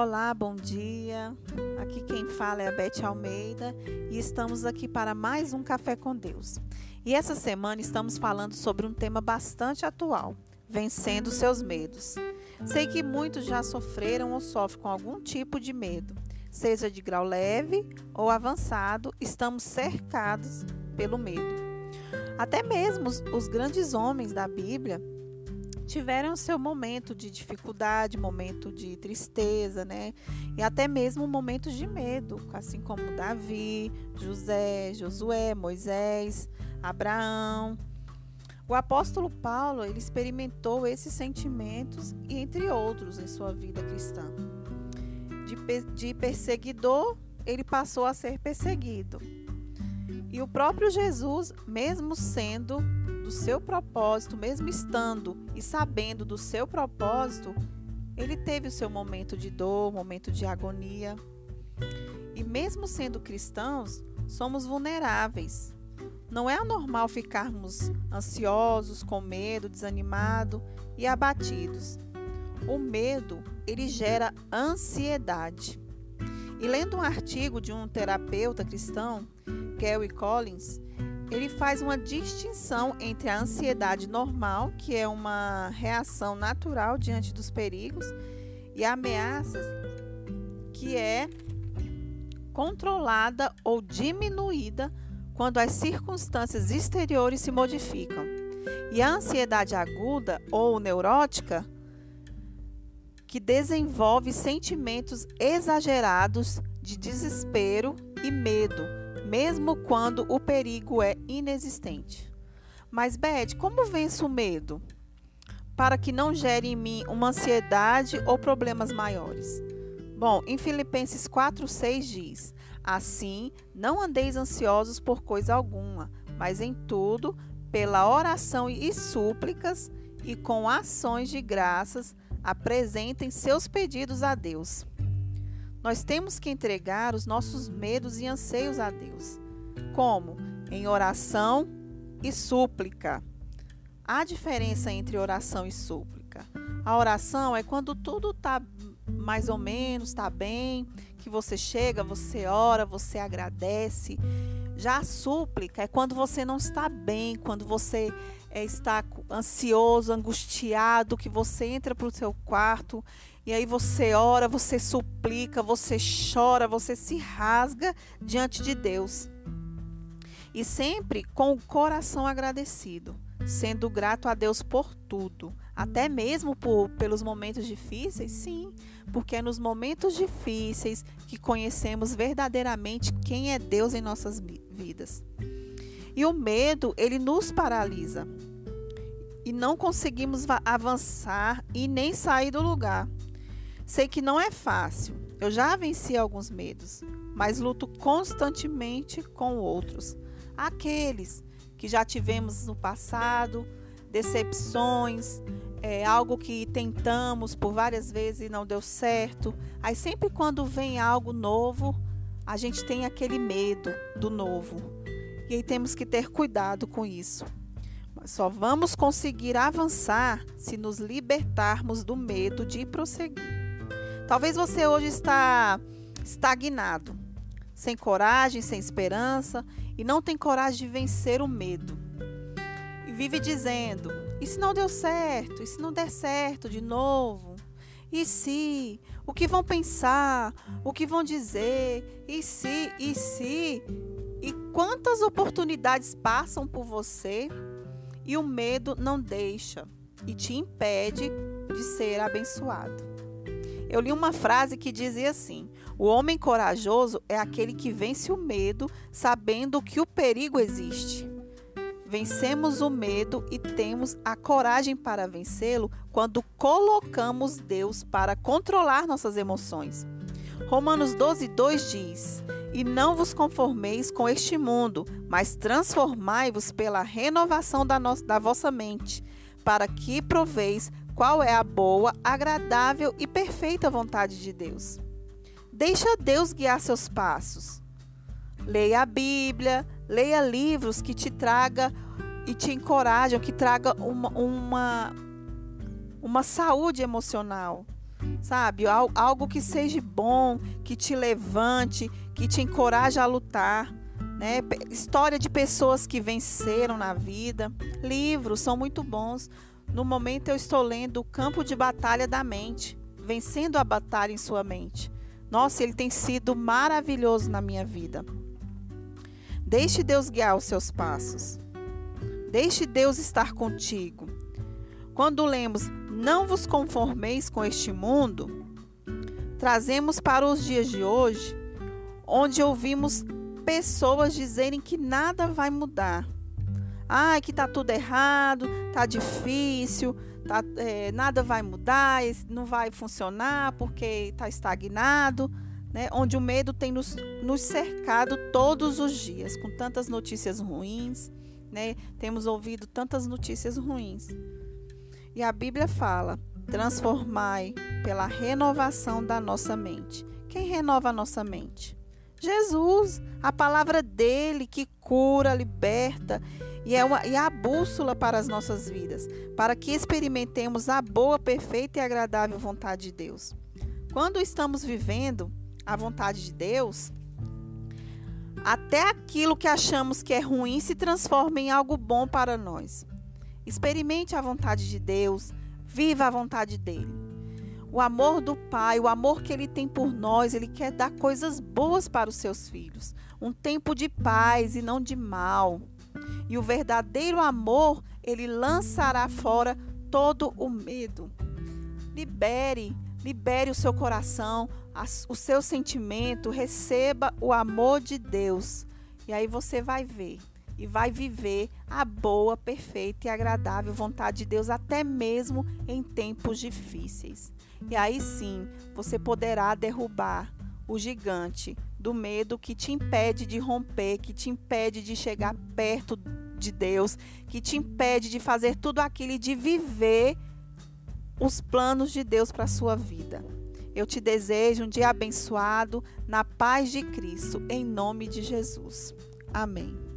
Olá, bom dia. Aqui quem fala é a Beth Almeida e estamos aqui para mais um Café com Deus. E essa semana estamos falando sobre um tema bastante atual: vencendo seus medos. Sei que muitos já sofreram ou sofrem com algum tipo de medo, seja de grau leve ou avançado, estamos cercados pelo medo. Até mesmo os, os grandes homens da Bíblia tiveram seu momento de dificuldade, momento de tristeza, né? E até mesmo momentos de medo, assim como Davi, José, Josué, Moisés, Abraão. O apóstolo Paulo, ele experimentou esses sentimentos e entre outros em sua vida cristã. De, de perseguidor, ele passou a ser perseguido. E o próprio Jesus, mesmo sendo do seu propósito, mesmo estando e sabendo do seu propósito, ele teve o seu momento de dor, momento de agonia. E mesmo sendo cristãos, somos vulneráveis. Não é anormal ficarmos ansiosos, com medo, desanimados e abatidos. O medo, ele gera ansiedade. E lendo um artigo de um terapeuta cristão, Gary Collins, ele faz uma distinção entre a ansiedade normal, que é uma reação natural diante dos perigos, e ameaças, que é controlada ou diminuída quando as circunstâncias exteriores se modificam. E a ansiedade aguda ou neurótica, que desenvolve sentimentos exagerados de desespero e medo mesmo quando o perigo é inexistente. Mas, Beth, como venço o medo? Para que não gere em mim uma ansiedade ou problemas maiores. Bom, em Filipenses 4,6 diz: Assim, não andeis ansiosos por coisa alguma, mas em tudo, pela oração e súplicas e com ações de graças, apresentem seus pedidos a Deus. Nós temos que entregar os nossos medos e anseios a Deus. Como? Em oração e súplica. Há diferença entre oração e súplica. A oração é quando tudo está mais ou menos, está bem, que você chega, você ora, você agradece. Já a súplica é quando você não está bem, quando você é, está ansioso, angustiado, que você entra para o seu quarto e aí você ora, você suplica, você chora, você se rasga diante de Deus. E sempre com o coração agradecido, sendo grato a Deus por tudo, até mesmo por, pelos momentos difíceis, sim, porque é nos momentos difíceis que conhecemos verdadeiramente quem é Deus em nossas vidas. E o medo, ele nos paralisa. E não conseguimos avançar e nem sair do lugar. Sei que não é fácil. Eu já venci alguns medos, mas luto constantemente com outros. Aqueles que já tivemos no passado, decepções, é, algo que tentamos por várias vezes e não deu certo. Aí sempre quando vem algo novo, a gente tem aquele medo do novo. E aí temos que ter cuidado com isso. Só vamos conseguir avançar se nos libertarmos do medo de prosseguir. Talvez você hoje está estagnado, sem coragem, sem esperança e não tem coragem de vencer o medo. E vive dizendo: e se não deu certo? E se não der certo de novo? E se? O que vão pensar? O que vão dizer? E se? E se? E quantas oportunidades passam por você e o medo não deixa e te impede de ser abençoado? Eu li uma frase que dizia assim: O homem corajoso é aquele que vence o medo, sabendo que o perigo existe. Vencemos o medo e temos a coragem para vencê-lo quando colocamos Deus para controlar nossas emoções. Romanos 12, 2 diz: E não vos conformeis com este mundo, mas transformai-vos pela renovação da, no da vossa mente, para que proveis qual é a boa, agradável e perfeita vontade de Deus. Deixa Deus guiar seus passos. Leia a Bíblia, leia livros que te traga e te encorajam, que traga uma, uma, uma saúde emocional. sabe? Algo que seja bom, que te levante, que te encoraje a lutar. Né? História de pessoas que venceram na vida. Livros são muito bons. No momento eu estou lendo O Campo de Batalha da Mente, Vencendo a Batalha em Sua Mente. Nossa, ele tem sido maravilhoso na minha vida. Deixe Deus guiar os seus passos. Deixe Deus estar contigo. Quando lemos Não vos conformeis com este mundo, trazemos para os dias de hoje, onde ouvimos pessoas dizerem que nada vai mudar. Ah, que tá tudo errado, tá difícil, tá, é, nada vai mudar, não vai funcionar porque está estagnado né, onde o medo tem nos, nos cercado todos os dias, com tantas notícias ruins, né, temos ouvido tantas notícias ruins. E a Bíblia fala: transformai pela renovação da nossa mente. Quem renova a nossa mente? Jesus, a palavra dele que cura, liberta e é, uma, e é a bússola para as nossas vidas, para que experimentemos a boa, perfeita e agradável vontade de Deus. Quando estamos vivendo a vontade de Deus, até aquilo que achamos que é ruim se transforma em algo bom para nós. Experimente a vontade de Deus, viva a vontade dele. O amor do Pai, o amor que ele tem por nós, ele quer dar coisas boas para os seus filhos, um tempo de paz e não de mal. E o verdadeiro amor, ele lançará fora todo o medo. Libere, libere o seu coração, o seu sentimento, receba o amor de Deus. E aí você vai ver e vai viver a boa, perfeita e agradável vontade de Deus, até mesmo em tempos difíceis. E aí sim você poderá derrubar o gigante do medo que te impede de romper, que te impede de chegar perto de Deus, que te impede de fazer tudo aquilo e de viver os planos de Deus para a sua vida. Eu te desejo um dia abençoado na paz de Cristo, em nome de Jesus. Amém.